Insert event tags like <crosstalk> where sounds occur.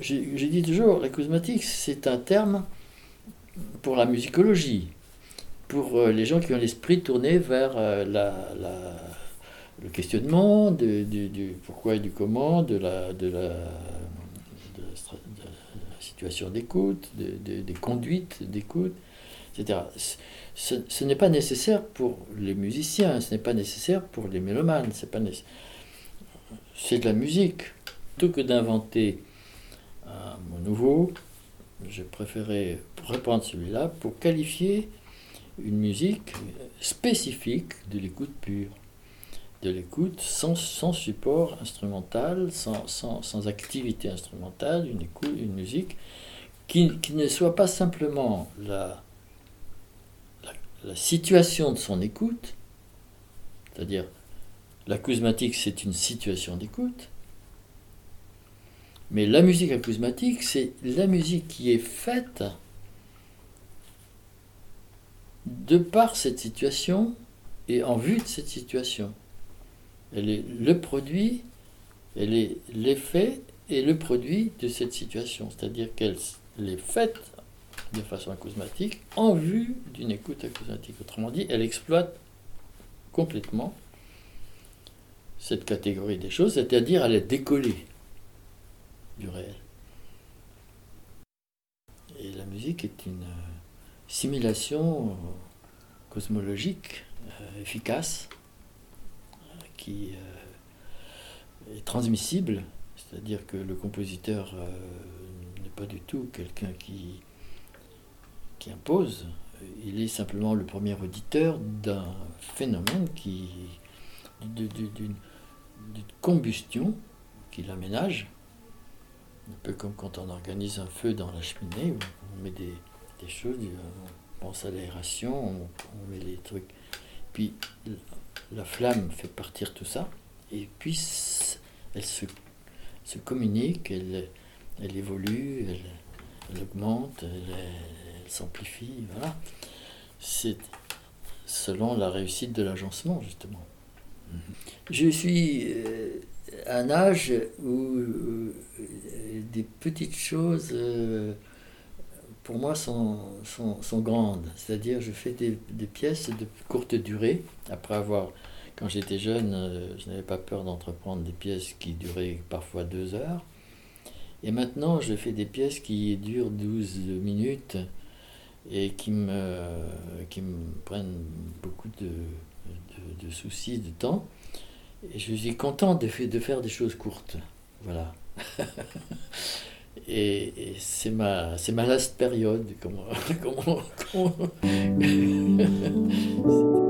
j'ai dit toujours, l'acousmatique, c'est un terme pour la musicologie, pour euh, les gens qui ont l'esprit tourné vers euh, la, le questionnement du, pourquoi et du comment, de la, de la, situation d'écoute, des conduites d'écoute, etc. Ce, n'est pas nécessaire pour les musiciens, ce n'est pas nécessaire pour les mélomanes, c'est de la musique. Plutôt que d'inventer nouveau, je préférais reprendre celui-là pour qualifier une musique spécifique de l'écoute pure, de l'écoute sans, sans, support instrumental, sans, sans, sans, activité instrumentale, une, écoute, une musique qui, qui, ne soit pas simplement la, la, la situation de son écoute, c'est-à-dire l'acousmatique c'est une situation d'écoute, mais la musique acousmatique, c'est la musique qui est faite de par cette situation et en vue de cette situation. Elle est le produit, elle est l'effet et le produit de cette situation. C'est-à-dire qu'elle est faite de façon acousmatique en vue d'une écoute acousmatique. Autrement dit, elle exploite complètement cette catégorie des choses, c'est-à-dire elle est décollée du réel. Et la musique est une euh, simulation euh, cosmologique euh, efficace qui est transmissible, c'est-à-dire que le compositeur n'est pas du tout quelqu'un qui, qui impose, il est simplement le premier auditeur d'un phénomène qui d'une combustion qui l'aménage un peu comme quand on organise un feu dans la cheminée, où on met des, choses, on pense à l'aération, on, met les trucs. Puis la flamme fait partir tout ça, et puis elle se, se communique, elle, elle évolue, elle, augmente, elle, s'amplifie, voilà. C'est selon la réussite de l'agencement, justement. Je suis euh, un âge où euh, des petites choses, euh, pour moi, sont, sont, grandes. C'est-à-dire, je fais des, pièces de courte durée. Après avoir, quand j'étais jeune, euh, je n'avais pas peur d'entreprendre des pièces qui duraient parfois deux heures. Et maintenant, je fais des pièces qui durent 12 minutes et qui me, qui me prennent beaucoup de, de, de soucis, de temps. Et je suis content de, de faire des choses courtes. Voilà. <laughs> et, c'est ma, ma last période. Comment, <laughs> comment, comment... <laughs>